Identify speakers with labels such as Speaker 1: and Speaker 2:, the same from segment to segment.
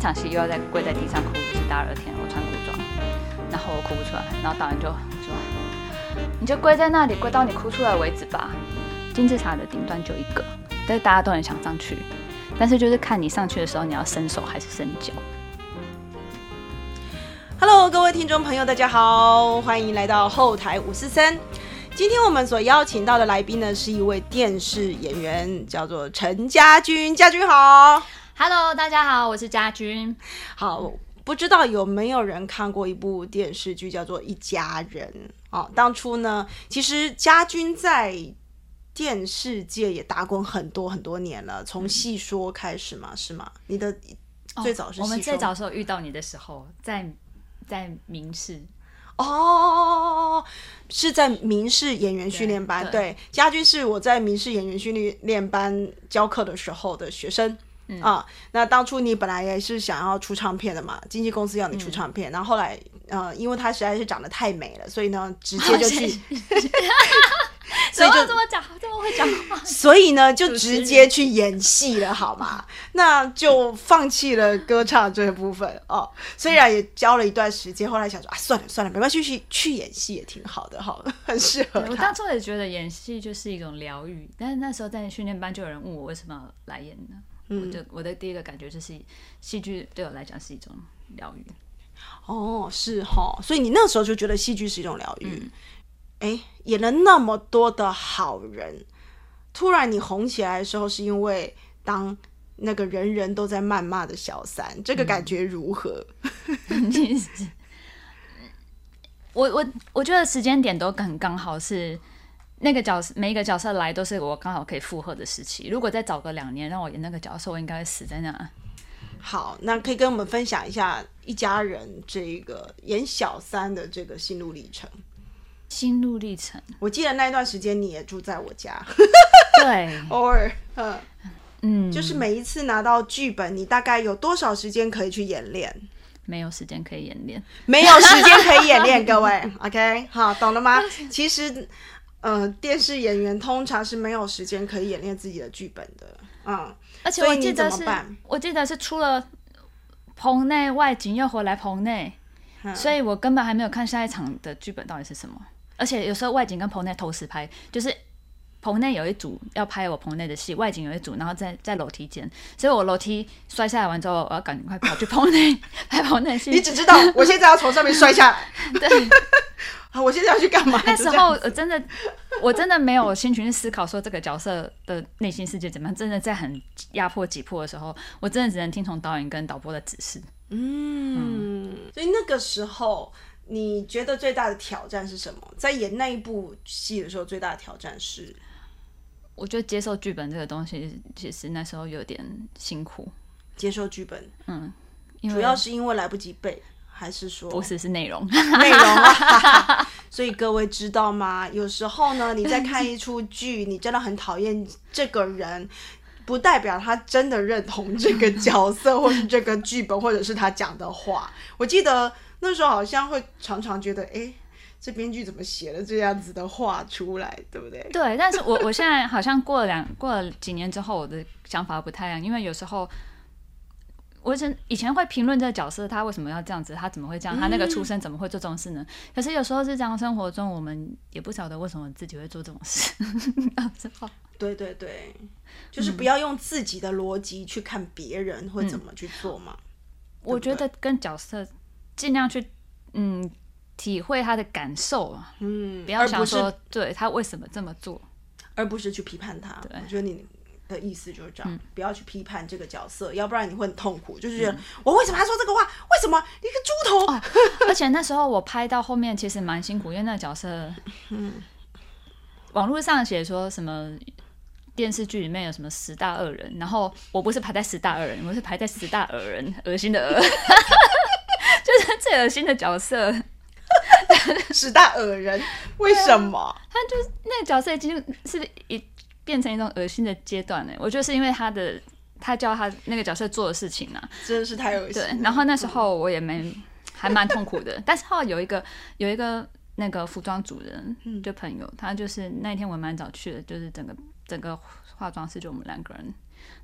Speaker 1: 场戏又要再跪在地上哭，是大热天我穿古装，然后我哭不出来，然后导演就说：“你就跪在那里，跪到你哭出来为止吧。”金字塔的顶端就一个，但是大家都很想上去，但是就是看你上去的时候，你要伸手还是伸脚。
Speaker 2: Hello，各位听众朋友，大家好，欢迎来到后台五四三。今天我们所邀请到的来宾呢，是一位电视演员，叫做陈家军。家军好，
Speaker 1: Hello，大家好，我是家君。
Speaker 2: 好，不知道有没有人看过一部电视剧叫做《一家人》哦？当初呢，其实家君在电视界也打滚很多很多年了，从戏说开始嘛，是吗？你的最早是
Speaker 1: 哦我们最早时候遇到你的时候，在在明视，
Speaker 2: 哦，是在民事演员训练班。
Speaker 1: 对
Speaker 2: 对，家军是我在民事演员训练练班教课的时候的学生。
Speaker 1: 嗯
Speaker 2: 啊，那当初你本来也是想要出唱片的嘛，经纪公司要你出唱片，然后后来呃，因为她实在是长得太美了，所以呢，直 接就去，所以就
Speaker 1: 这么讲，这么会讲话。
Speaker 2: 所以呢，就直接去演戏了，好吗？那就放弃了歌唱这部分哦。虽然也教了一段时间，后来想说啊，算了算了，没关系，去去演戏也挺好的，好，很适合
Speaker 1: 我当。初也觉得演戏就是一种疗愈，但是那时候在训练班就有人问我为什么来演呢？
Speaker 2: 嗯
Speaker 1: 我就我的第一个感觉就是戏剧对我来讲是一种疗愈。
Speaker 2: 哦，是哈，所以你那时候就觉得戏剧是一种疗愈。
Speaker 1: 嗯
Speaker 2: 哎、演了那么多的好人，突然你红起来的时候，是因为当那个人人都在谩骂的小三，这个感觉如何？
Speaker 1: 我我我觉得时间点都很刚好是。那个角色，每一个角色来都是我刚好可以负荷的时期。如果再早个两年让我演那个角色，我应该会死在那。
Speaker 2: 好，那可以跟我们分享一下一家人这个演小三的这个心路历程。
Speaker 1: 心路历程，
Speaker 2: 我记得那一段时间你也住在我家，
Speaker 1: 对，
Speaker 2: 偶尔，嗯，
Speaker 1: 嗯，
Speaker 2: 就是每一次拿到剧本，你大概有多少时间可以去演练？
Speaker 1: 没有时间可以演练。
Speaker 2: 没有时间可以演练，各位，OK，好，懂了吗？其实，呃，电视演员通常是没有时间可以演练自己的剧本的，嗯，
Speaker 1: 而且我记得是我记得是出了棚内外景又回来棚内，
Speaker 2: 嗯。
Speaker 1: 所以我根本还没有看下一场的剧本到底是什么。而且有时候外景跟棚内同时拍，就是棚内有一组要拍我棚内的戏，外景有一组，然后在在楼梯间，所以我楼梯摔下来完之后，我要赶快跑去棚内拍棚内戏。
Speaker 2: 你只知道我现在要从上面摔下来，
Speaker 1: 对，
Speaker 2: 好，我现在要去干嘛？
Speaker 1: 那时候我真的，我真的没有心情去思考说这个角色的内心世界怎么样。真的在很压迫、挤迫的时候，我真的只能听从导演跟导播的指示。
Speaker 2: 嗯，所以那个时候你觉得最大的挑战是什么？在演那一部戏的时候，最大的挑战是
Speaker 1: 我觉得接受剧本这个东西，其实那时候有点辛苦，
Speaker 2: 接受剧本，
Speaker 1: 因为
Speaker 2: 主要是因为来不及背，还是说
Speaker 1: 不是是内容。
Speaker 2: 内容啊。所以各位知道吗？有时候呢，你在看一出剧，你真的很讨厌这个人，不代表他真的认同这个 角色，或是这个剧本，或者是他讲的话。我记得那时候好像会常常觉得，哎，这编剧怎么写了这样子的话出来，对不对？
Speaker 1: 对，但是我我现在好像过了两过了几年之后，我的想法不太一样，因为有时候。我以前以前会评论这个角色，他为什么要这样子，他怎么会这样，他那个出身怎么会做这种事呢？可是有时候日常生活中，我们也不晓得为什么自己会做这种事。
Speaker 2: 对对对，就是不要用自己的逻辑去看别人会怎么去做嘛。
Speaker 1: 我觉得跟角色尽量去嗯体会他的感受啊，
Speaker 2: 嗯，
Speaker 1: 不要想说对他为什么这么做。
Speaker 2: 而不是去批判他。我觉得你的意思就是这样，不要去批判这个角色，要不然你会很痛苦。就是我为什么要说这个话？为什么你个猪头？
Speaker 1: 而且那时候我拍到后面其实蛮辛苦，因为那个角色，嗯网络上写说什么电视剧里面有什么十大恶人，然后我不是排在十大恶人，我是排在十大恶人，恶心的恶，就是最恶心的角色。
Speaker 2: 十大恶人，为什么？
Speaker 1: 他就是那个角色已经是一变成一种恶心的阶段呢。我觉得是因为他的他教他那个角色做的事情啊，
Speaker 2: 真的是太恶心
Speaker 1: 对。。然后那时候我也没还蛮痛苦的，但是后来有一个有一个那个服装主人
Speaker 2: 嗯
Speaker 1: 就朋友，他就是那一天我蛮早去的，就是整个整个化妆室就我们两个人，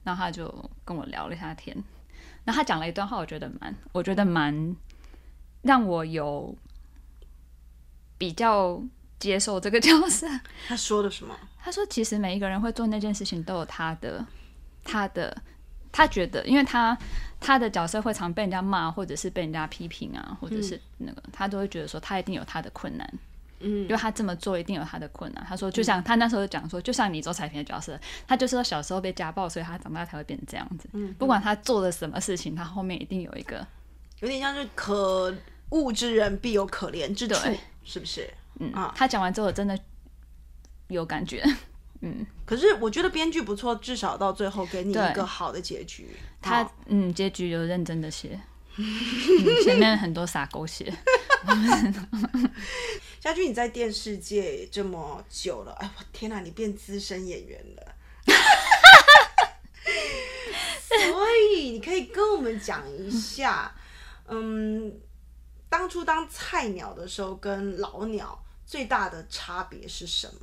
Speaker 1: 然后他就跟我聊了一下天，然后他讲了一段话，我觉得蛮，我觉得蛮让我有比较接受这个角色。
Speaker 2: 他说的什么？
Speaker 1: 他说，其实每一个人会做那件事情，都有他的他的。他觉得，因为他他的角色会常被人家骂，或者是被人家批评啊，或者是那个，他都会觉得说他一定有他的困难，
Speaker 2: 嗯，
Speaker 1: 因为他这么做一定有他的困难。他说，就像他那时候讲说，就像你做彩萍的角色，他就是说小时候被家暴，所以他长大才会变成这样子。
Speaker 2: 嗯，
Speaker 1: 不管他做了什么事情，他后面一定有一个，
Speaker 2: 有点像是可恶之人必有可怜之处，是不是？
Speaker 1: 嗯啊，他讲完之后真的有感觉。嗯，
Speaker 2: 可是我觉得编剧不错，至少到最后给你一个好的结局。
Speaker 1: 他嗯，结局有认真的写，前面很多撒狗血。
Speaker 2: 家驹，你在电视界这么久了，哎我天哪，你变资深演员了。所以你可以跟我们讲一下，嗯，当初当菜鸟的时候跟老鸟最大的差别是什么？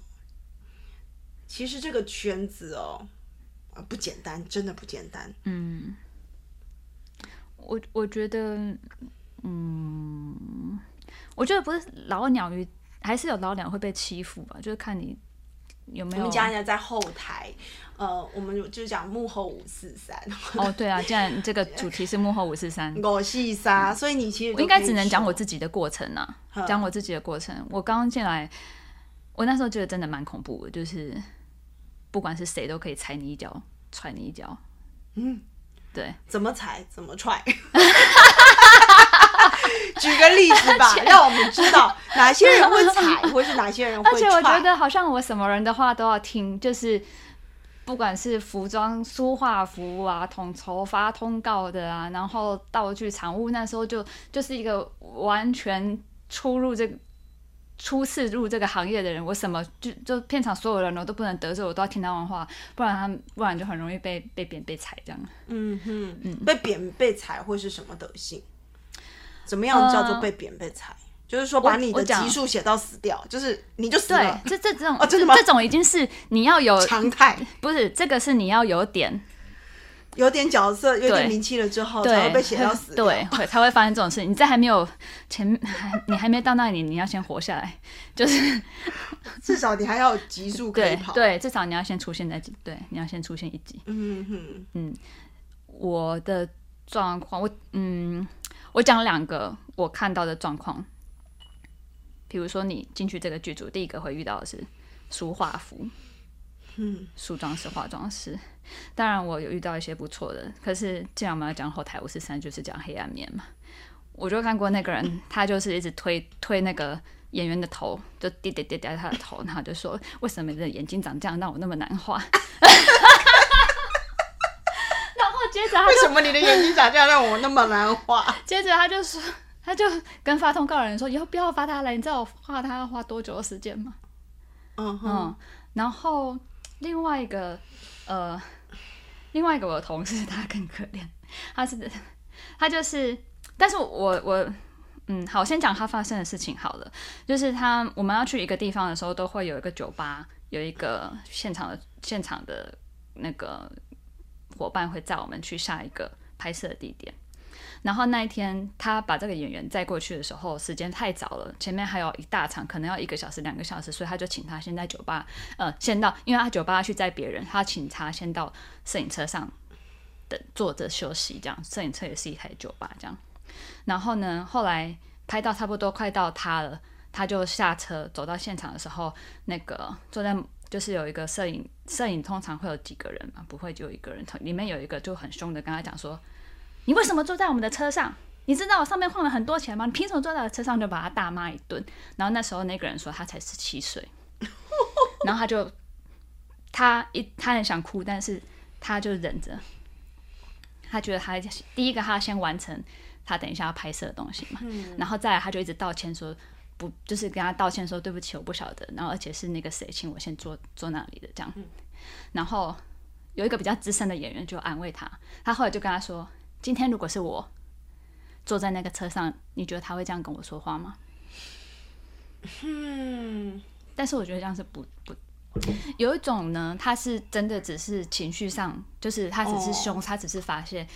Speaker 2: 其实这个圈子哦，啊不简单，真的不简单。
Speaker 1: 嗯，我我觉得，嗯，我觉得不是老鸟与还是有老鸟会被欺负吧，就是看你有没有。
Speaker 2: 我们家人家在后台，呃，我们就是讲幕后五四三。
Speaker 1: 哦，对啊，既然这个主题是幕后五四三，
Speaker 2: 五四三，所以你其实
Speaker 1: 我应该只能讲我自己的过程啊，讲我自己的过程。我刚刚进来，我那时候觉得真的蛮恐怖的，就是。不管是谁都可以踩你一脚，踹你一脚。
Speaker 2: 嗯，
Speaker 1: 对，
Speaker 2: 怎么踩怎么踹。举个例子吧，让我们知道哪些人会踩，或是哪些人会。而
Speaker 1: 且我觉得好像我什么人的话都要听，就是不管是服装、书画服啊、统筹发通告的啊，然后道具、产物，那时候就就是一个完全出入这个。初次入这个行业的人，我什么就就片场所有人我都不能得罪，我都要听他们话，不然他们不然就很容易被被贬被踩这样。
Speaker 2: 嗯哼，嗯，被贬被踩会是什么德性？怎么样叫做被贬被踩？就是说把你的级数写到死掉，就是你就死了。
Speaker 1: 这这这种
Speaker 2: 哦，真的吗？
Speaker 1: 这种已经是你要有
Speaker 2: 常态，
Speaker 1: 不是这个是你要有点。
Speaker 2: 有点角色，有点名气了之后，才会被写到 死。
Speaker 1: 对，会才会发生这种事。你在还没有前，还你还没到那里，你要先活下来，就是
Speaker 2: 至少你还要有级数可以跑。
Speaker 1: 对，至少你要先出现在对，你要先出现一集。
Speaker 2: 嗯哼，
Speaker 1: 嗯，我的状况，我嗯，我讲两个我看到的状况。比如说，你进去这个剧组，第一个会遇到的是梳化服，
Speaker 2: 嗯，
Speaker 1: 梳妆师、化妆师。当然，我有遇到一些不错的。可是，既然我们要讲后台五十三，就是讲黑暗面嘛。我就看过那个人，他就是一直推推那个演员的头，就跌跌跌跌他的头，然后就说：“为什么你的眼睛长这样，让我那么难画？”然后接着，
Speaker 2: 为什么你的眼睛长这样，让我那么难画？
Speaker 1: 接着他就说，他就跟发通告的人说：“以后不要发他了，你知道我画他要花多久的时间吗？”
Speaker 2: 嗯嗯，
Speaker 1: 然后另外一个。呃，另外一个我的同事他更可怜，他是他就是，但是我我嗯，好，先讲他发生的事情好了，就是他我们要去一个地方的时候，都会有一个酒吧，有一个现场的现场的那个伙伴会载我们去下一个拍摄的地点。然后那一天，他把这个演员载过去的时候，时间太早了，前面还有一大场，可能要一个小时、两个小时，所以他就请他先在酒吧，呃，先到，因为他酒吧去载别人，他请他先到摄影车上等坐着休息，这样，摄影车也是一台酒吧这样。然后呢，后来拍到差不多快到他了，他就下车走到现场的时候，那个坐在就是有一个摄影，摄影通常会有几个人嘛，不会就一个人，里面有一个就很凶的跟他讲说。你为什么坐在我们的车上？你知道我上面换了很多钱吗？你凭什么坐在我车上就把他大骂一顿？然后那时候那个人说他才十七岁，然后他就他一他很想哭，但是他就忍着。他觉得他第一个他先完成他等一下要拍摄的东西嘛，然后再来他就一直道歉说不，就是跟他道歉说对不起，我不晓得。然后而且是那个谁请我先坐坐那里的这样。然后有一个比较资深的演员就安慰他，他后来就跟他说。今天如果是我坐在那个车上，你觉得他会这样跟我说话吗？
Speaker 2: 嗯，
Speaker 1: 但是我觉得这样是不不，有一种呢，他是真的只是情绪上，就是他只是凶，他只是发泄。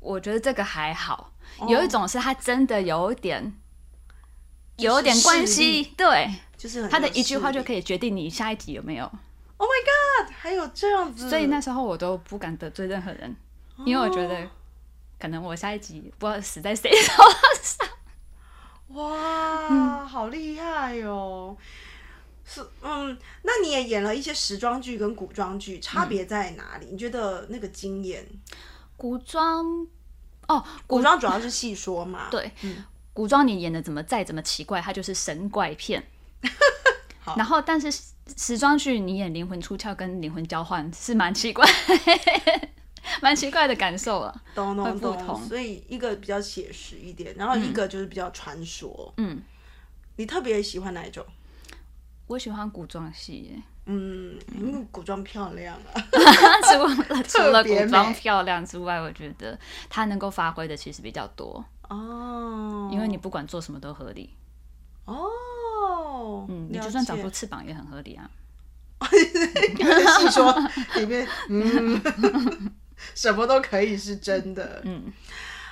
Speaker 1: 我觉得这个还好，
Speaker 2: 哦
Speaker 1: 有一种是他真的有点。
Speaker 2: 就是
Speaker 1: 有点关系，对
Speaker 2: 就是
Speaker 1: 他的一句话就。可以决定你下一集有没有。
Speaker 2: Oh my god！还有这样子，
Speaker 1: 所以那时候我都不敢得罪任何人，因为我觉得可能我下一集不知道死在谁手上。
Speaker 2: 哇，
Speaker 1: 嗯
Speaker 2: 好厉害哟、是，嗯，那你也演了一些时装剧跟古装剧，差别在哪里？你觉得那个经验？
Speaker 1: 古装哦，
Speaker 2: 古装主要是戏说嘛，
Speaker 1: 对，古装你演的怎么再怎么奇怪，它就是神怪片。然后，但是时时装剧你演灵魂出窍跟灵魂交换是蛮奇怪，蛮奇怪的感受了。
Speaker 2: 懂
Speaker 1: 会
Speaker 2: 懂懂。所以一个比较写实一点，然后一个就是比较传说。
Speaker 1: 嗯，
Speaker 2: 你特别喜欢哪一种？
Speaker 1: 我喜欢古装戏耶，
Speaker 2: 嗯，因为古装漂亮啊。
Speaker 1: 除了 除了古装漂亮之外，我觉得它能够发挥的其实比较多，
Speaker 2: 哦，
Speaker 1: 因为你不管做什么都合理。
Speaker 2: 哦，
Speaker 1: 嗯，你就算长出翅膀也很合理啊。
Speaker 2: 戏说里面，嗯，什么都可以是真的。
Speaker 1: 嗯，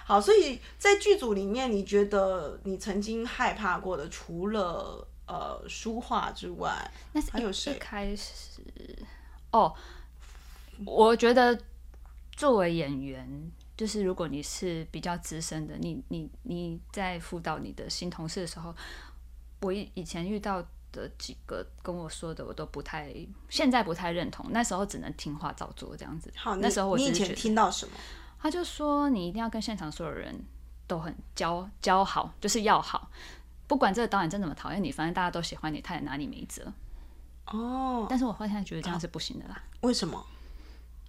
Speaker 2: 好，所以在剧组里面，你觉得你曾经害怕过的，除了呃书画之外，
Speaker 1: 那
Speaker 2: 还有谁
Speaker 1: 开始哦，我觉得作为演员，就是如果你是比较资深的，你你你在辅导你的新同事的时候，我以以前遇到的几个跟我说的，我都不太，现在不太认同，那时候只能听话照做这样子。
Speaker 2: 好，
Speaker 1: 那时候我
Speaker 2: 你以前听到什么？
Speaker 1: 他就说你一定要跟现场所有人都很交交好，就是要好。不管这个导演真怎么讨厌你，反正大家都喜欢你，他也拿你没辙。
Speaker 2: 哦，
Speaker 1: 但是我后来觉得这样是不行的啦，
Speaker 2: 为什么？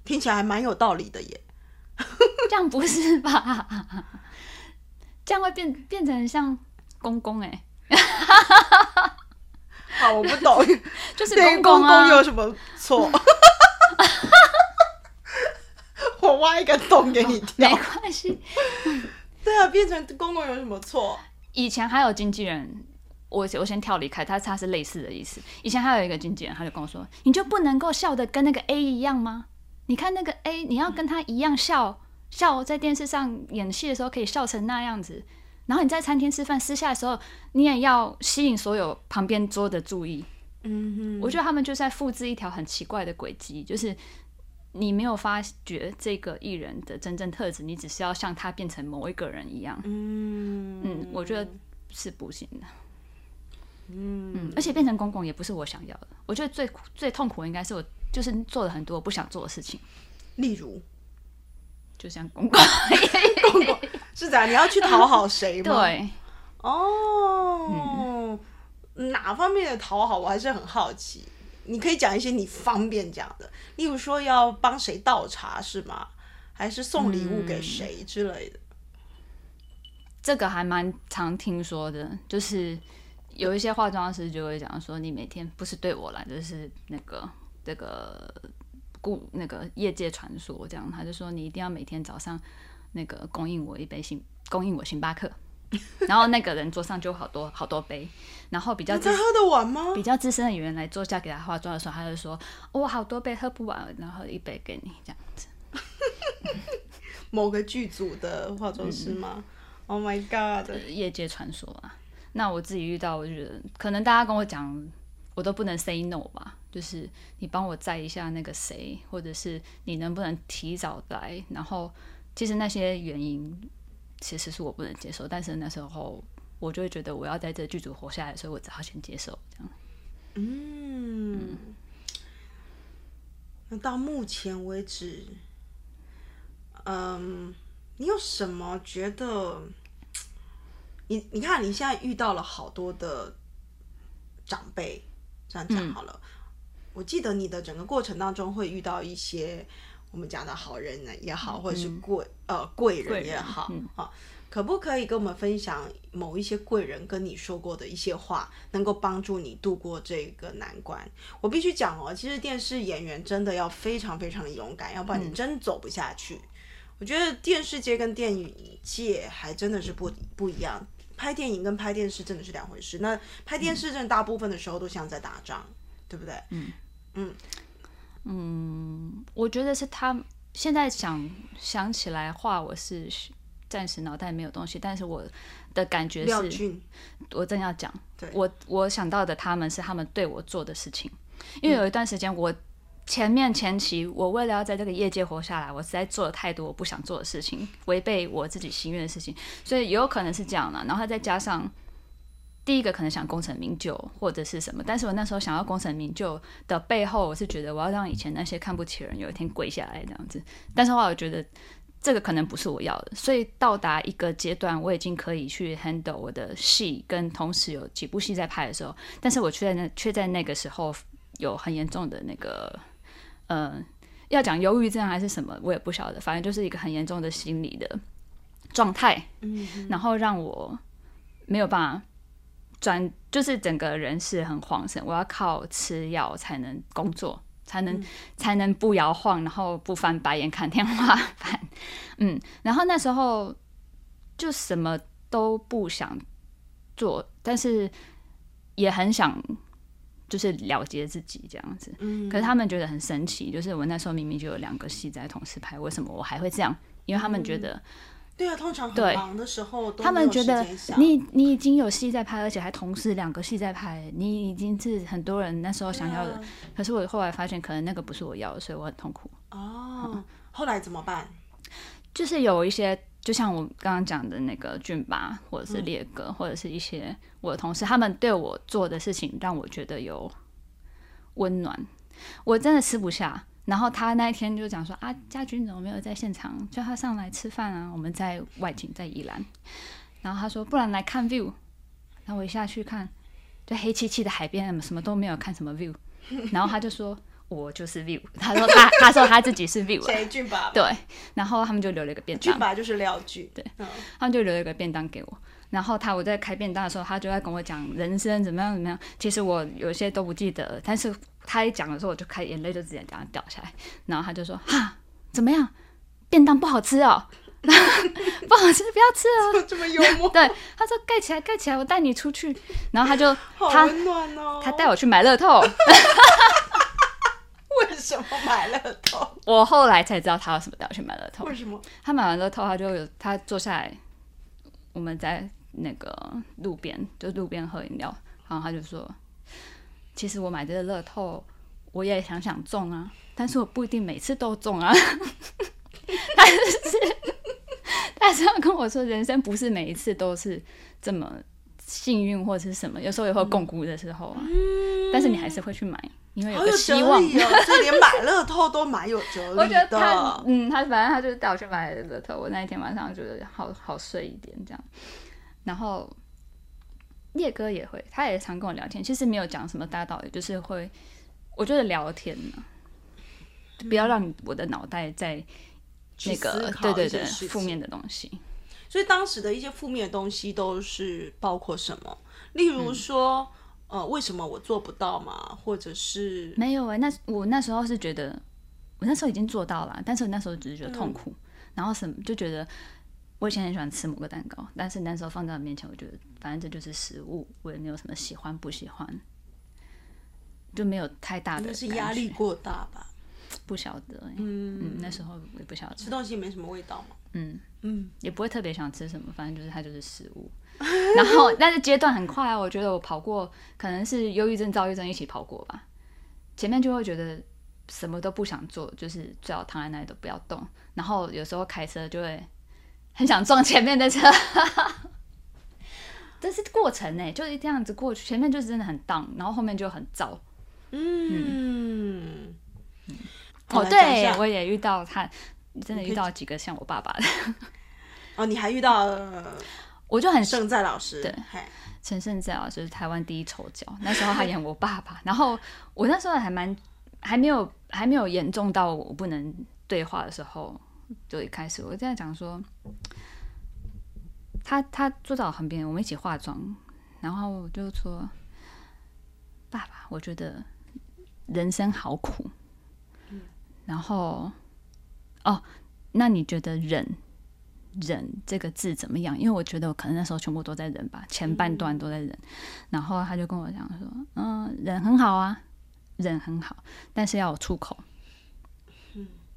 Speaker 2: 听起来还蛮有道理的耶。
Speaker 1: 这样不是吧？这样会变变成像公公哎、
Speaker 2: 好，我不懂，
Speaker 1: 就是
Speaker 2: 对
Speaker 1: 公公啊，
Speaker 2: 有什么错？我挖一个洞给你跳。
Speaker 1: 没关系。
Speaker 2: 对啊，变成公公有什么错？
Speaker 1: 以前还有经纪人，我我先跳离开，他他是类似的意思。以前还有一个经纪人，他就跟我说：“你就不能够笑的跟那个 A 一样吗？你看那个 A，你要跟他一样笑，笑在电视上演戏的时候可以笑成那样子，然后你在餐厅吃饭私下的时候，你也要吸引所有旁边桌的注意。”
Speaker 2: 嗯
Speaker 1: 我觉得他们就在复制一条很奇怪的轨迹，就是你没有发觉这个艺人的真正特质，你只是要像他变成某一个人一样。
Speaker 2: 嗯
Speaker 1: 嗯，我觉得是不行的。嗯而且变成公公也不是我想要的。我觉得最最痛苦的应该是我就是做了很多我不想做的事情，
Speaker 2: 例如
Speaker 1: 就像公公。
Speaker 2: 公公是这样，你要去讨好谁吗？，
Speaker 1: 对，
Speaker 2: 哦，哪方面的讨好，我还是很好奇。你可以讲一些你方便讲的，例如说要帮谁倒茶是吗？还是送礼物给谁之类的？
Speaker 1: 这个还蛮常听说的，就是有一些化妆师就会讲说，你每天不是对我来，就是那个这个故那个业界传说这样，他就说你一定要每天早上那个供应我一杯星，供应我星巴克，然后那个人桌上就有好多好多杯，然后比较
Speaker 2: 他喝得完吗？
Speaker 1: 比较资深的演员来坐下给他化妆的时候，他就说：“我、好多杯喝不完，然后一杯给你这样子。
Speaker 2: 某个剧组的化妆师吗、o h my god！
Speaker 1: 呃”业界传说啊。那我自己遇到，我就觉得可能大家跟我讲，我都不能 say no 吧。就是你帮我载一下那个谁，或者是你能不能提早来？然后其实那些原因其实是我不能接受，但是那时候我就会觉得我要在这剧组活下来，所以我只好先接受这样。
Speaker 2: 嗯，那到目前为止，嗯，你有什么觉得？你你看，你现在遇到了好多的长辈，这样讲好了。我记得你的整个过程当中会遇到一些我们讲的好人呢也好，或者是贵呃贵人也好啊。可不可以跟我们分享某一些贵人跟你说过的一些话，能够帮助你度过这个难关？我必须讲哦，其实电视演员真的要非常非常的勇敢，要不然你真走不下去。我觉得电视界跟电影界还真的是不不一样，拍电影跟拍电视真的是两回事。那拍电视真的大部分的时候都像在打仗，对不对？
Speaker 1: 嗯。嗯。嗯，我觉得是他现在想想起来话，我是暂时脑袋没有东西，但是我的感觉是，我正要讲。
Speaker 2: 对，
Speaker 1: 我我想到的他们是他们对我做的事情，因为有一段时间我。前面前期，我为了要在这个业界活下来，我实在做了太多我不想做的事情，违背我自己心愿的事情，所以也有可能是这样的。然后再加上第一个可能想功成名就或者是什么，但是我那时候想要功成名就的背后，我是觉得我要让以前那些看不起人有一天跪下来这样子。但是话我觉得这个可能不是我要的，所以到达一个阶段，我已经可以去 handle 我的戏，跟同时有几部戏在拍的时候，但是我却在那却在那个时候有很严重的那个。嗯，要讲忧郁症还是什么，我也不晓得。反正就是一个很严重的心理的状态，
Speaker 2: 嗯，
Speaker 1: 然后让我没有办法转，就是整个人是很慌神。我要靠吃药才能工作，才能才能不摇晃，然后不翻白眼看天花板。嗯，然后那时候就什么都不想做，但是也很想。就是了结自己这样子，
Speaker 2: 嗯，
Speaker 1: 可是他们觉得很神奇，就是我那时候明明就有两个戏在同时拍，为什么我还会这样？因为他们觉得，
Speaker 2: 对啊，通常很忙的时候，
Speaker 1: 他们觉得你你已经有戏在拍，而且还同时两个戏在拍，你已经是很多人那时候想要的。可是我后来发现，可能那个不是我要的，所以我很痛苦。
Speaker 2: 哦，后来怎么办？
Speaker 1: 就是有一些。就像我刚刚讲的那个俊巴，或者是烈哥，或者是一些我的同事，他们对我做的事情让我觉得有温暖。我真的吃不下。然后他那一天就讲说：“啊，家军怎么没有在现场？叫他上来吃饭啊！我们在外景，在宜兰。”然后他说：“不然来看 view。”然后我一下去看，就黑漆漆的海边，什么都没有，看什么 view。然后他就说。我就是 view，他说他他说他自己是 view，
Speaker 2: 谁俊吧？
Speaker 1: 对，然后他们就留了一个便当，
Speaker 2: 俊吧就是廖俊，
Speaker 1: 对，他们就留了一个便当给我。然后他我在开便当的时候，他就在跟我讲人生怎么样怎么样。其实我有些都不记得，但是他一讲的时候，我就开眼泪就直接这样掉下来。然后他就说哈怎么样，便当不好吃哦，不好吃不要吃
Speaker 2: 哦，这么幽默。
Speaker 1: 对，他说盖起来盖起来，我带你出去。然后他就
Speaker 2: 好温暖哦，
Speaker 1: 他带我去买乐透。
Speaker 2: 为什么买乐透？
Speaker 1: 我后来才知道他为什么要去买乐透。
Speaker 2: 为什么？
Speaker 1: 他买完乐透，他就有他坐下来，我们在那个路边，就路边喝饮料，然后他就说：“其实我买这个乐透，我也想想中啊，但是我不一定每次都中啊。”他就是，他是要跟我说，人生不是每一次都是这么幸运或者是什么，有时候也会共估的时候啊。但是你还是会去买。因为有个希望，
Speaker 2: 所以连买乐透都蛮有哲理的。
Speaker 1: 我觉得他，嗯，他反正他就是带我去买乐透。我那一天晚上觉得好好睡一点这样。然后叶哥也会，他也常跟我聊天。其实没有讲什么大道理，就是会，我觉得聊天呢，不要让我的脑袋在那个对对对负面的东西。
Speaker 2: 所以当时的一些负面的东西都是包括什么？例如说。呃，为什么我做不到嘛？或者是
Speaker 1: 没有哎，那我那时候是觉得，我那时候已经做到了，但是我那时候只是觉得痛苦，然后什么就觉得，我以前很喜欢吃某个蛋糕，但是那时候放在我面前，我觉得反正这就是食物，我也没有什么喜欢不喜欢，就没有太大的
Speaker 2: 是压力过大吧？
Speaker 1: 不晓得，嗯嗯，那时候也不晓得
Speaker 2: 吃东西没什么味道嘛，
Speaker 1: 嗯嗯，也不会特别想吃什么，反正就是它就是食物。然后，但是阶段很快啊！我觉得我跑过，可能是忧郁症、躁郁症一起跑过吧。前面就会觉得什么都不想做，就是最好躺在那里都不要动。然后有时候开车就会很想撞前面的车，这是过程呢，就是这样子过去。前面就是真的很荡，然后后面就很燥。
Speaker 2: 嗯，
Speaker 1: 哦，对我也遇到他，真的遇到几个像我爸爸的。
Speaker 2: 哦，你还遇到？
Speaker 1: 我就很
Speaker 2: 盛在老师，
Speaker 1: 对，陈胜在老师是台湾第一丑角，那时候他演我爸爸，然后我那时候还蛮还没有还没有严重到我不能对话的时候，就一开始我在讲说，他他坐在我旁边，我们一起化妆，然后我就说，爸爸，我觉得人生好苦，然后哦，那你觉得忍？忍这个字怎么样？因为我觉得我可能那时候全部都在忍吧，前半段都在忍。然后他就跟我讲说：“嗯，忍很好啊，忍很好，但是要有出口。”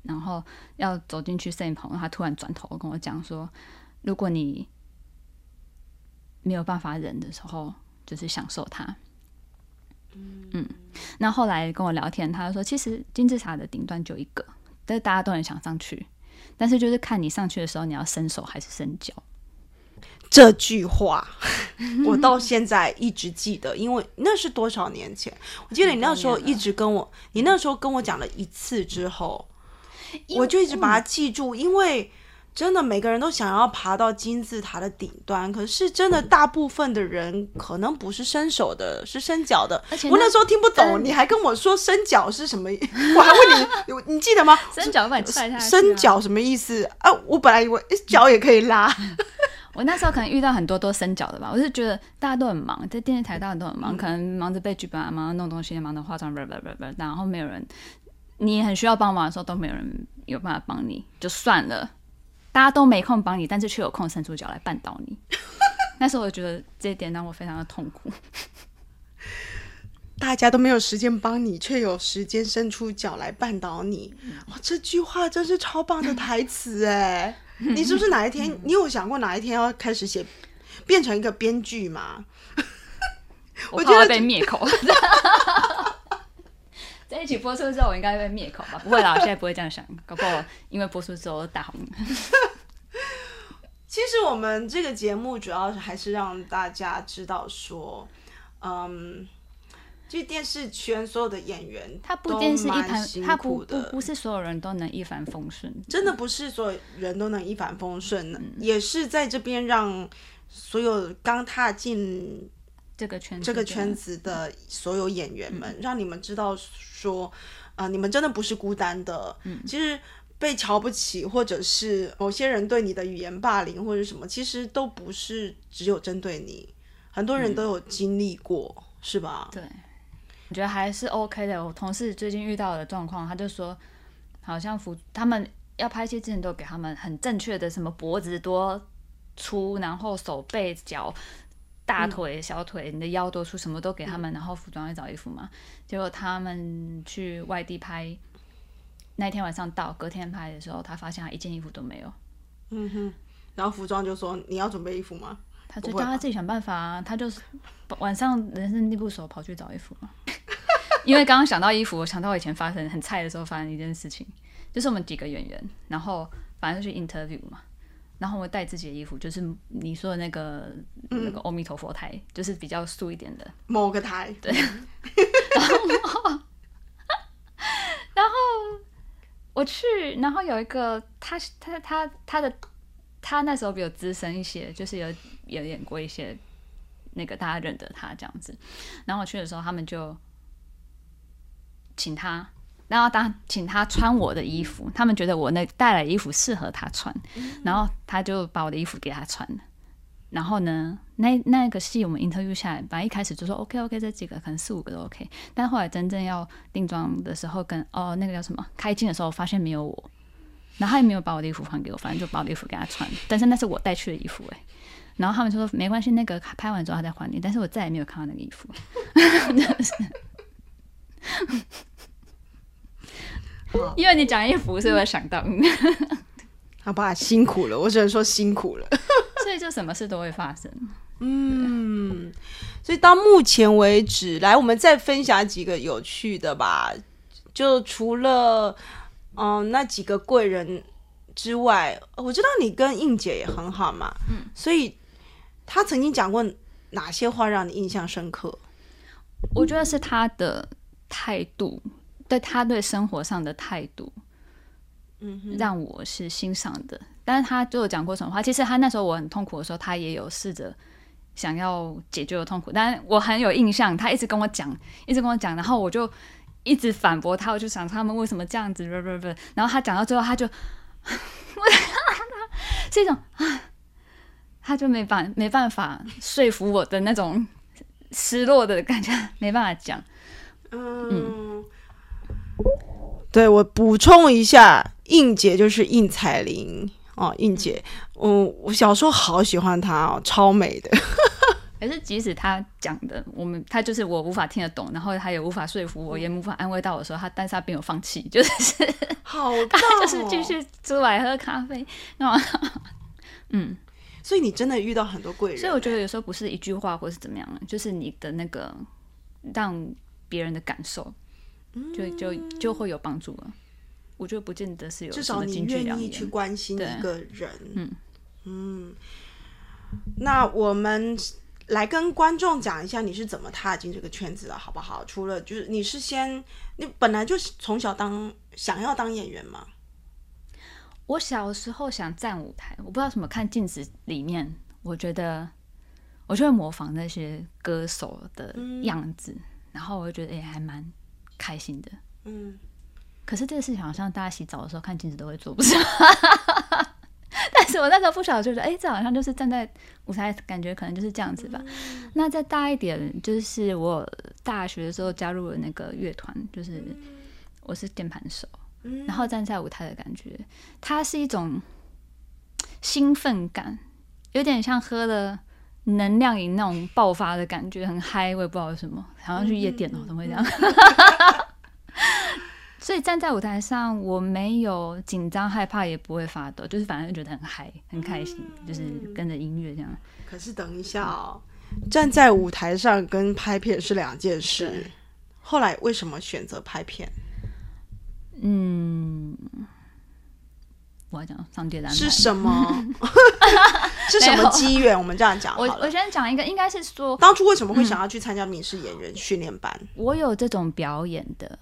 Speaker 1: 然后要走进去摄影棚，他突然转头跟我讲说：“如果你没有办法忍的时候，就是享受它。”嗯，那后来跟我聊天，他就说：“其实金字塔的顶端就一个，但是大家都很想上去，但是就是看你上去的时候，你要伸手还是伸脚。”
Speaker 2: 这句话 我到现在一直记得，因为那是多少年前？我记得你那时候一直跟我，你那时候跟我讲了一次之后，我就一直把它记住，因为真的每个人都想要爬到金字塔的顶端，可是真的大部分的人可能不是伸手的，是伸脚的。
Speaker 1: 而且
Speaker 2: 我那时候听不懂，你还跟我说伸脚是什么？我还问你，你记得吗？
Speaker 1: 伸脚把你踹下去啊
Speaker 2: 伸脚什么意思啊？我本来以为诶脚也可以拉。
Speaker 1: 我那时候可能遇到很多都伸脚的吧，我是觉得大家都很忙，在电视台大家都很忙，可能忙着背剧本啊，忙着弄东西，忙着化妆，不不不不，然后没有人，你很需要帮忙的时候都没有人有办法帮你，就算了，大家都没空帮你，但是却有空伸出脚来绊倒你。那时候我觉得这一点让我非常的痛苦。
Speaker 2: 大家都没有时间帮你，却有时间伸出脚来绊倒你。哇，这句话真是超棒的台词哎！你是不是哪一天，你有想过哪一天要开始写，变成一个编剧吗？
Speaker 1: 我
Speaker 2: 觉得
Speaker 1: 被灭口。这一期播出之后，我应该会被灭口吧？不会啦，我现在不会这样想。搞不好因为播出之后大红。
Speaker 2: 其实我们这个节目主要是还是让大家知道说，嗯，其实电视圈所有的演员，
Speaker 1: 他不一定是一
Speaker 2: 盘
Speaker 1: 他，不不
Speaker 2: 的，
Speaker 1: 不是所有人都能一帆风顺。
Speaker 2: 真的不是所有人都能一帆风顺也是在这边让所有刚踏进
Speaker 1: 这个圈子，
Speaker 2: 这个圈，子的所有演员们，让你们知道说，啊、你们真的不是孤单的。嗯，其实被瞧不起，或者是某些人对你的语言霸凌或者什么，其实都不是只有针对你，很多人都有经历过，是吧？
Speaker 1: 对，我觉得还是 OK 的。我同事最近遇到的状况，他就说，好像服他们要拍戏之前都给他们很正确的什么脖子多粗，然后手背脚。大腿、小腿、你的腰多粗，什么都给他们，然后服装会找衣服嘛。结果他们去外地拍，那天晚上到，隔天拍的时候，他发现他一件衣服都没有。
Speaker 2: 嗯哼。然后服装就说：“你要准备衣服吗
Speaker 1: 他就叫他自己想办法啊，他就是晚上人生地不熟跑去找衣服嘛。因为刚刚想到衣服，我想到我以前发生很菜的时候发生一件事情，就是我们几个演员，然后反正就去 interview 嘛，然后我带自己的衣服，就是你说的那个、那个阿弥陀佛台，就是比较素一点的。？”
Speaker 2: 某个台，对，然后
Speaker 1: 我去，然后有一个他他他他的他那时候比我资深一些，就是有有演过一些那个大家认得他这样子。然后我去的时候，他们就请他，然后当请他穿我的衣服，他们觉得我那带来的衣服适合他穿，然后他就把我的衣服给他穿了。然后呢，那那个戏我们 interview 下来，本来一开始就说 OK OK，这几个可能四五个都 OK，但后来真正要定妆的时候跟，哦那个叫什么开镜的时候，发现没有我，然后他也没有把我的衣服还给我，反正就把我的衣服给他穿，但是那是我带去的衣服哎、然后他们就说没关系，那个拍完之后他再还你，但是我再也没有看到那个衣服。因为你讲衣服，所以我想到，
Speaker 2: 好吧，辛苦了，我只能说辛苦了。
Speaker 1: 所以就什么事都会发生。
Speaker 2: 嗯，所以到目前为止，来我们再分享几个有趣的吧。就除了嗯那几个贵人之外，我知道你跟应姐也很好嘛，嗯，所以她曾经讲过哪些话让你印象深刻？
Speaker 1: 我觉得是他的态度，对他对生活上的态度，
Speaker 2: 嗯
Speaker 1: 让我是欣赏的。但是他就有讲过什么话？其实他那时候我很痛苦的时候，他也有试着想要解决我痛苦，但我很有印象，他一直跟我讲，一直跟我讲，然后我就一直反驳他，我就想他们为什么这样子，不不不，然后他讲到最后，他就，是一种啊，他就没办没办法说服我的那种失落的感觉，没办法讲。
Speaker 2: 嗯，对我补充一下，应姐就是应彩玲哦，应姐，嗯，我小时候好喜欢她哦，超美的。
Speaker 1: 可是即使她讲的，我们她就是我无法听得懂，然后她也无法说服我，也无法安慰到我说她，但是他并没有放弃，就是
Speaker 2: 好
Speaker 1: 就是继续出来喝咖啡，那嗯，
Speaker 2: 所以你真的遇到很多贵人，
Speaker 1: 所以我觉得有时候不是一句话或是怎么样，就是你的那个让别人的感受，就就就会有帮助了。我觉得不见得是有
Speaker 2: 至少你愿，意去关心一个人。
Speaker 1: 嗯
Speaker 2: 嗯那我们来跟观众讲一下你是怎么踏进这个圈子的，好不好？除了就是你是先，你本来就是从小当想要当演员吗？
Speaker 1: 我小时候想站舞台，我不知道怎么看镜子里面，我觉得我就会模仿那些歌手的样子，然后我就觉得也、还蛮开心的。
Speaker 2: 嗯，
Speaker 1: 可是这个事情好像大家洗澡的时候看镜子都会做，不是吗？但是我那时候不晓得，就觉得哎、这好像就是站在舞台，感觉可能就是这样子吧。那再大一点，就是我大学的时候加入了那个乐团，就是我是键盘手，然后站在舞台的感觉，它是一种兴奋感，有点像喝了能量饮那种爆发的感觉，很嗨，我也不知道为什么，好像去夜店哦，怎么会这样？所以站在舞台上，我没有紧张害怕，也不会发抖，就是反正觉得很嗨，很开心，就是跟着音乐这样。
Speaker 2: 可是等一下哦，站在舞台上跟拍片是两件事。后来为什么选择拍片？
Speaker 1: 嗯，我要讲上帝的安排
Speaker 2: 是什么？是什么机缘？我们这样讲好
Speaker 1: 我我。先讲一个，应该是说
Speaker 2: 当初为什么会想要去参加民事演员训练班？
Speaker 1: 我有这种表演的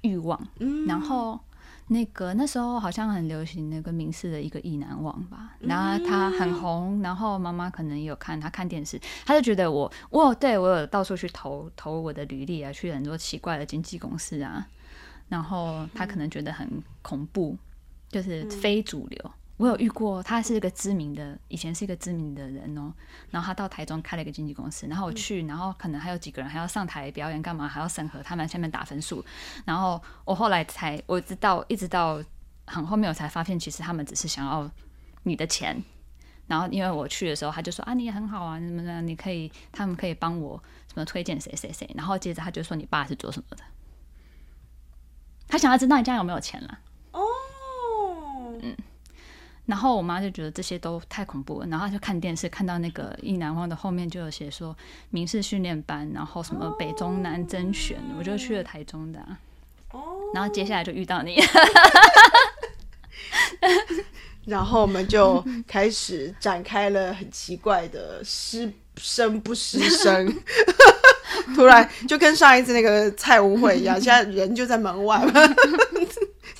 Speaker 1: 欲望，
Speaker 2: 嗯
Speaker 1: 然后那个那时候好像很流行那个民视的一个意难忘吧，然后他很红，然后妈妈可能也有看，他看电视，他就觉得我我有对我有到处去投投我的履历啊，去很多奇怪的经纪公司啊，然后他可能觉得很恐怖，就是非主流。我有遇过，他是一个知名的，以前是一个知名的人哦。然后他到台中开了一个经纪公司，然后我去，然后可能还有几个人还要上台表演，干嘛还要审核他们下面打分数。然后我后来才我知道，一直到很后面我才发现，其实他们只是想要你的钱。然后因为我去的时候，他就说啊，你也很好啊，什么的，你可以，他们可以帮我什么推荐谁谁谁。然后接着他就说你爸是做什么的，他想要知道你家有没有钱了。
Speaker 2: 哦，
Speaker 1: 然后我妈就觉得这些都太恐怖了，然后她就看电视，看到那个意难忘的后面就有写说民事训练班，然后什么北中南甄选，我就去了台中的、
Speaker 2: 哦，
Speaker 1: 然后接下来就遇到你，
Speaker 2: 然后我们就开始展开了很奇怪的师生不师生，突然就跟上一次那个蔡舞会一样，现在人就在门外，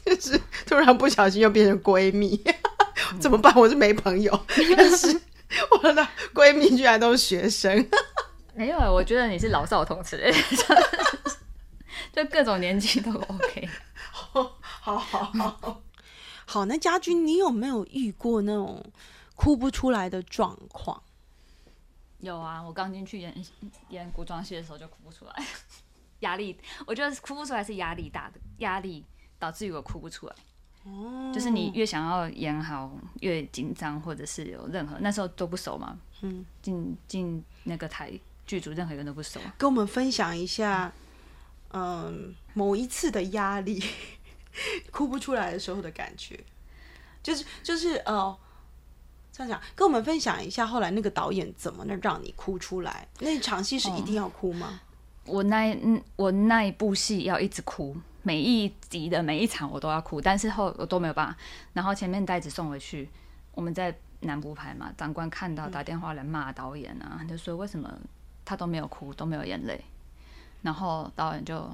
Speaker 2: 就是突然不小心又变成闺蜜，怎么办？我是没朋友，但是我的闺蜜居然都是学生，
Speaker 1: 没有，我觉得你是老少通吃，就各种年纪都 OK。
Speaker 2: 好好好。好，那家军，你有没有遇过那种哭不出来的状况？
Speaker 1: 有啊，我刚进去演演古装戏的时候就哭不出来，压力，我觉得哭不出来是压力大的，压力导致于我哭不出来。
Speaker 2: 哦
Speaker 1: 就是你越想要演好，越紧张，或者是有任何那时候都不熟嘛，
Speaker 2: 嗯，
Speaker 1: 进进那个台剧组，任何人都不熟。
Speaker 2: 跟我们分享一下，嗯，某一次的压力，哭不出来的时候的感觉，就是就是呃，这样讲，跟我们分享一下后来那个导演怎么能让你哭出来？那场戏是一定要哭吗？
Speaker 1: 我那嗯，我那一部戏要一直哭，每一集的每一场我都要哭，但是后我都没有办法。然后前面袋子送回去，我们在南部拍嘛，长官看到打电话来骂导演啊，就说为什么他都没有哭，都没有眼泪。然后导演就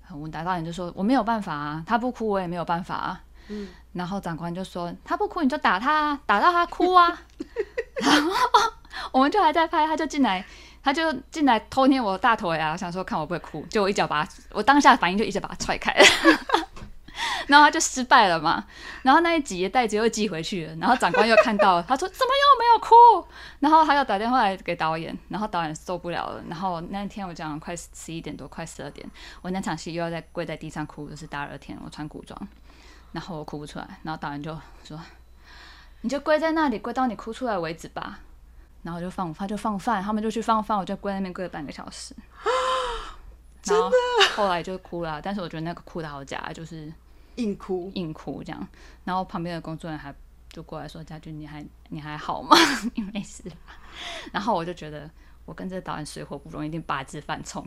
Speaker 1: 很无奈，导演就说我没有办法啊，他不哭我也没有办法啊。
Speaker 2: 嗯
Speaker 1: 然后长官就说他不哭你就打他啊，打到他哭啊。然后 我们就还在拍，他就进来。他就进来偷捏我大腿啊，想说看我不会哭，就我一脚把他，我当下反应就一脚把他踹开了，然后他就失败了嘛。然后那一集的袋子又寄回去了，然后长官又看到，他说怎么又没有哭？然后他又打电话来给导演，然后导演受不了了。然后那天我讲快十一点多，快十二点，我那场戏又要在跪在地上哭，就是大热天，我穿古装，然后我哭不出来，然后导演就说：“你就跪在那里，跪到你哭出来为止吧。”然后就放他就放饭，他们就去放饭，我就跪在那边跪了半个小时。真的？后来就哭了，但是我觉得那个哭的好假，就是
Speaker 2: 硬哭
Speaker 1: 硬哭这样。然后旁边的工作人员还就过来说：“家俊，你还你还好吗？你没事吧？”然后我就觉得我跟这个导演水火不容，一定八字犯冲。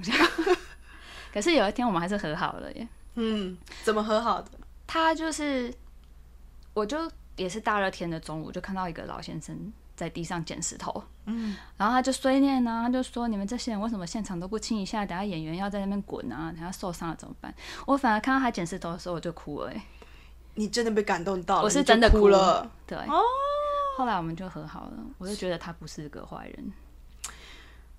Speaker 1: 可是有一天我们还是和好了耶。
Speaker 2: 嗯，怎么和好的？
Speaker 1: 他就是，我就也是大热天的中午，就看到一个老先生。在地上捡石头，嗯，然后他就碎念呢，他就说：“你们这些人为什么现场都不清一下？等下演员要在那边滚啊，等下受伤了怎么办？”我反而看到他捡石头的时候，我就哭了。哎，
Speaker 2: 你真的被感动到了，
Speaker 1: 我是真的
Speaker 2: 哭
Speaker 1: 了。对，哦，后来我们就和好了。我就觉得他不是个坏人，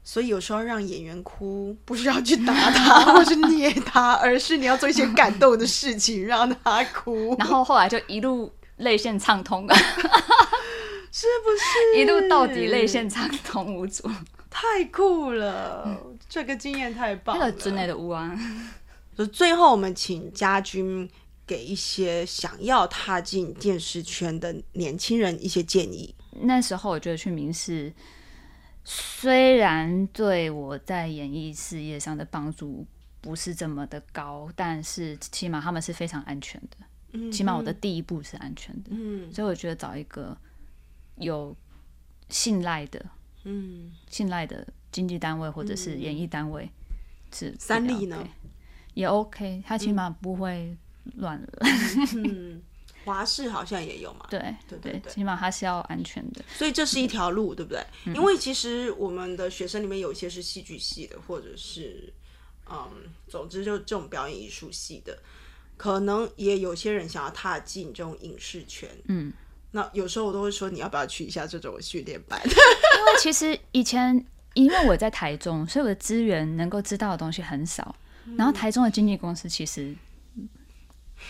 Speaker 2: 所以有时候让演员哭，不是要去打他 或是捏他，而是你要做一些感动的事情让他哭。
Speaker 1: 然后后来就一路泪腺畅通。
Speaker 2: 是不是
Speaker 1: 一路到底泪腺畅通无阻？
Speaker 2: 太酷了，这个经验太棒了。
Speaker 1: 真的的屋啊！
Speaker 2: 就最后我们请家军给一些想要踏进电视圈的年轻人一些建议。
Speaker 1: 那时候我觉得去明视，虽然对我在演艺事业上的帮助不是这么的高，但是起码他们是非常安全的。嗯，起码我的第一步是安全的。嗯，所以我觉得找一个。有信赖的，嗯，信赖的经纪单位或者是演艺单位是
Speaker 2: 三立呢，
Speaker 1: 也 OK，他起码不会乱了。
Speaker 2: 嗯，华视好像也有嘛，
Speaker 1: 对对对，起码它是要安全的。
Speaker 2: 所以这是一条路，对不对？因为其实我们的学生里面有一些是戏剧系的，或者是嗯，总之就这种表演艺术系的，可能也有些人想要踏进这种影视圈，嗯。那有时候我都会说，你要不要去一下这种训练班？因
Speaker 1: 为其实以前因为我在台中，所以我的资源能够知道的东西很少。然后台中的经纪公司其实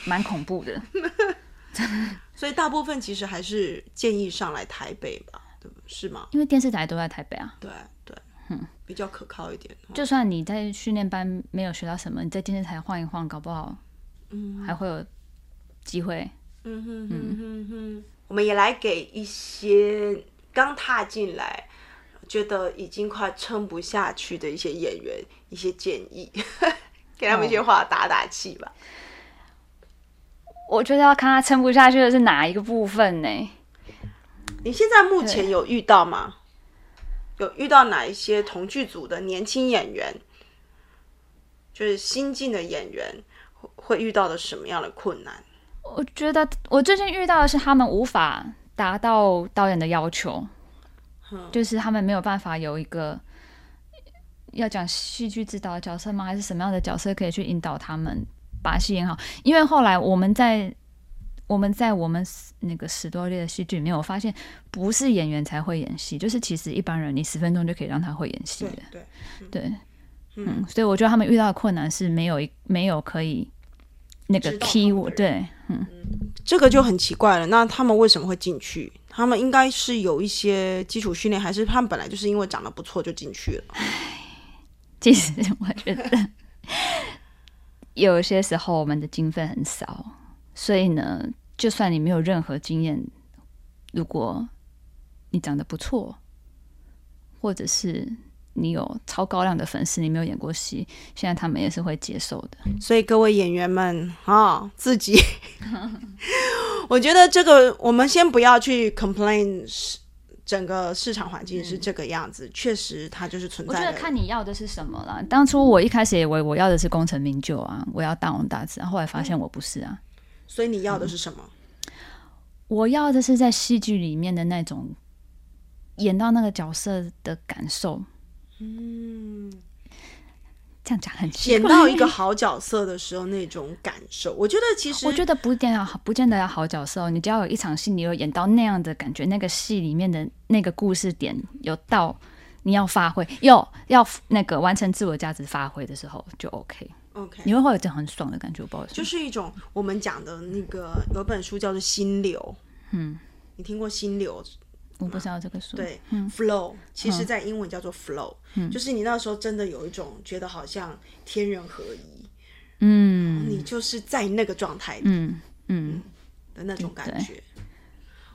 Speaker 1: 蛮恐怖的，
Speaker 2: 所以大部分其实还是建议上来台北吧，对不？是吗？
Speaker 1: 因为电视台都在台北啊。
Speaker 2: 对对，嗯，比较可靠一点。
Speaker 1: 就算你在训练班没有学到什么，你在电视台晃一晃，搞不好，嗯，还会有机会。嗯哼
Speaker 2: 哼哼哼。我们也来给一些刚踏进来、觉得已经快撑不下去的一些演员一些建议，给他们一些话打打气吧。
Speaker 1: 我觉得要看他撑不下去的是哪一个部分呢？
Speaker 2: 你现在目前有遇到吗？有遇到哪一些同剧组的年轻演员，就是新进的演员会遇到的什么样的困难？
Speaker 1: 我觉得我最近遇到的是他们无法达到导演的要求，就是他们没有办法有一个要讲戏剧指导的角色吗？还是什么样的角色可以去引导他们把戏演好？因为后来我们在我们在我们那个十多列的戏剧里面，我发现不是演员才会演戏，就是其实一般人你十分钟就可以让他会演戏的。
Speaker 2: 对
Speaker 1: 对，嗯，所以我觉得他们遇到的困难是没有一没有可以。那个 key 我对，嗯，
Speaker 2: 这个就很奇怪了。那他们为什么会进去？他们应该是有一些基础训练，还是他们本来就是因为长得不错就进去了？
Speaker 1: 其实我觉得有些时候我们的经费很少，所以呢，就算你没有任何经验，如果你长得不错，或者是。你有超高量的粉丝，你没有演过戏，现在他们也是会接受的。
Speaker 2: 所以各位演员们啊，自己，我觉得这个我们先不要去 complain，整个市场环境是这个样子，确实它就是存在。
Speaker 1: 我觉得看你要的是什么了。当初我一开始以为我要的是功成名就啊，我要大红大紫，后来发现我不是啊。
Speaker 2: 所以你要的是什么？
Speaker 1: 我要的是在戏剧里面的那种演到那个角色的感受。嗯，这样讲很
Speaker 2: 演到一个好角色的时候那种感受，我觉得其实
Speaker 1: 我觉得不一定要不见得要好角色哦。你只要有一场戏，你有演到那样的感觉，那个戏里面的那个故事点有到你要发挥，又要那个完成自我价值发挥的时候，就 OK。
Speaker 2: OK，
Speaker 1: 你会会有这很爽的感觉，不好意思，
Speaker 2: 就是一种我们讲的那个有本书叫做《心流》，嗯，你听过《心流》？
Speaker 1: 我不知道这个书。
Speaker 2: 对，flow，其实在英文叫做 flow，就是你那时候真的有一种觉得好像天人合一，嗯，你就是在那个状态，嗯嗯的那种感觉。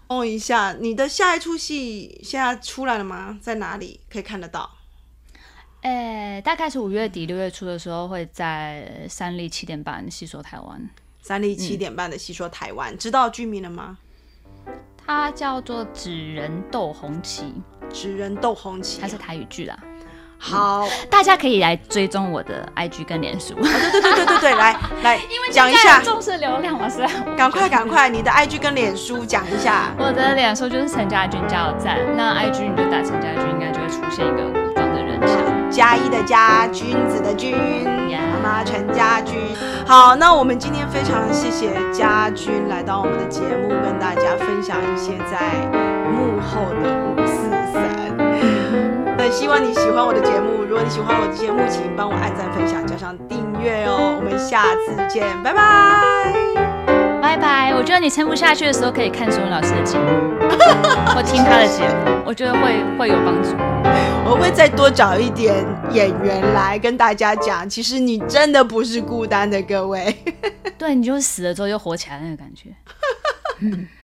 Speaker 2: 问一下，你的下一出戏现在出来了吗？在哪里可以看得到？
Speaker 1: 诶、大概是五月底六月初的时候，会在三立七点半细说台湾。
Speaker 2: 三立七点半的戏说台湾，知道剧名了吗？
Speaker 1: 它叫做《纸人斗红旗
Speaker 2: 纸人斗红旗》，
Speaker 1: 它是台语剧啦。
Speaker 2: 好，
Speaker 1: 大家可以来追踪我的 IG 跟脸书，
Speaker 2: 对对对对对对，来来因为讲一下
Speaker 1: 重视流量嘛，是吧？
Speaker 2: 赶快赶快，你的 IG 跟脸书讲一下。
Speaker 1: 我的脸书就是陈家军加油站，那 IG 你就打陈家军，应该就会出现一个武装的人像。
Speaker 2: 加一的加，君子的君
Speaker 1: ，Yeah
Speaker 2: 妈陈家军。好，那我们今天非常谢谢家军来到我们的节目，跟大家分享一些在幕后的五四三。很希望你喜欢我的节目，如果你喜欢我的节目，请帮我按赞、分享，加上订阅哦。我们下次见，拜拜。
Speaker 1: 拜拜！我觉得你撑不下去的时候，可以看索文老师的节目，或听他的节目，我觉得会会有帮助。
Speaker 2: 我会再多找一点演员来跟大家讲，其实你真的不是孤单的，各位。
Speaker 1: 对你就是死了之后又活起来那个感觉。